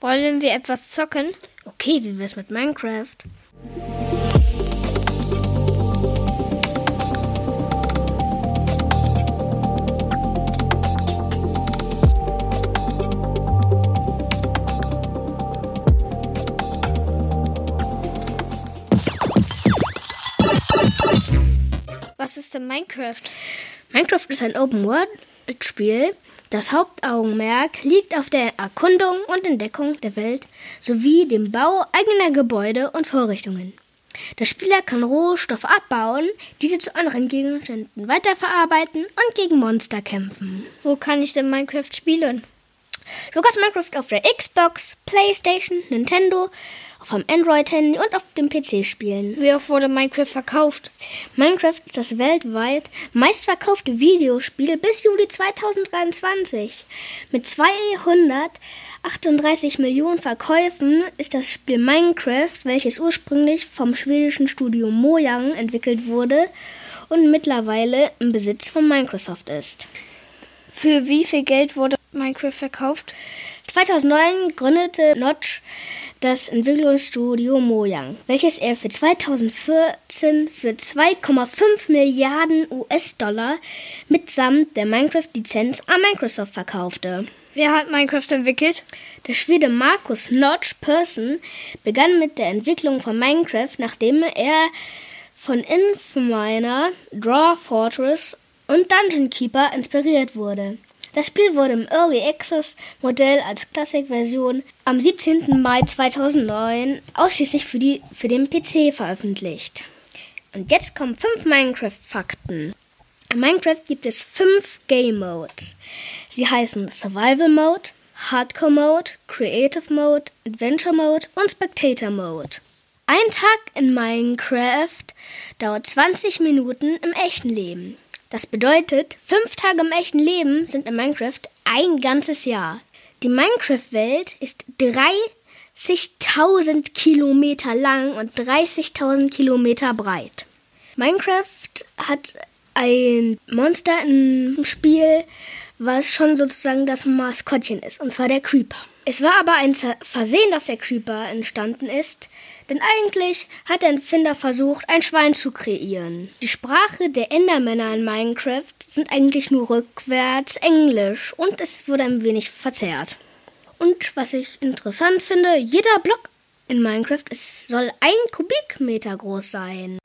Wollen wir etwas zocken? Okay, wie wär's mit Minecraft? Was ist denn Minecraft? Minecraft ist ein Open-World-Spiel. Das Hauptaugenmerk liegt auf der Erkundung und Entdeckung der Welt sowie dem Bau eigener Gebäude und Vorrichtungen. Der Spieler kann Rohstoffe abbauen, diese zu anderen Gegenständen weiterverarbeiten und gegen Monster kämpfen. Wo kann ich denn Minecraft spielen? Du kannst Minecraft auf der Xbox, PlayStation, Nintendo, auf dem Android-Handy und auf dem PC spielen. Wie oft wurde Minecraft verkauft? Minecraft ist das weltweit meistverkaufte Videospiel bis Juli 2023. Mit 238 Millionen Verkäufen ist das Spiel Minecraft, welches ursprünglich vom schwedischen Studio Mojang entwickelt wurde und mittlerweile im Besitz von Microsoft ist. Für wie viel Geld wurde Minecraft verkauft? 2009 gründete Notch das Entwicklungsstudio Mojang, welches er für 2014 für 2,5 Milliarden US-Dollar mitsamt der Minecraft-Lizenz an Microsoft verkaufte. Wer hat Minecraft entwickelt? Der Schwede Markus Notch Persson begann mit der Entwicklung von Minecraft, nachdem er von Infominer, Draw Fortress und Dungeon Keeper inspiriert wurde. Das Spiel wurde im Early Access Modell als Classic-Version am 17. Mai 2009 ausschließlich für, die, für den PC veröffentlicht. Und jetzt kommen fünf Minecraft-Fakten. In Minecraft gibt es fünf Game Modes. Sie heißen Survival Mode, Hardcore Mode, Creative Mode, Adventure Mode und Spectator Mode. Ein Tag in Minecraft dauert 20 Minuten im echten Leben. Das bedeutet, fünf Tage im echten Leben sind in Minecraft ein ganzes Jahr. Die Minecraft-Welt ist 30.000 Kilometer lang und 30.000 Kilometer breit. Minecraft hat ein Monster im Spiel, was schon sozusagen das Maskottchen ist, und zwar der Creeper. Es war aber ein Versehen, dass der Creeper entstanden ist, denn eigentlich hat der Entfinder versucht, ein Schwein zu kreieren. Die Sprache der Endermänner in Minecraft sind eigentlich nur rückwärts Englisch und es wurde ein wenig verzerrt. Und was ich interessant finde, jeder Block in Minecraft es soll ein Kubikmeter groß sein.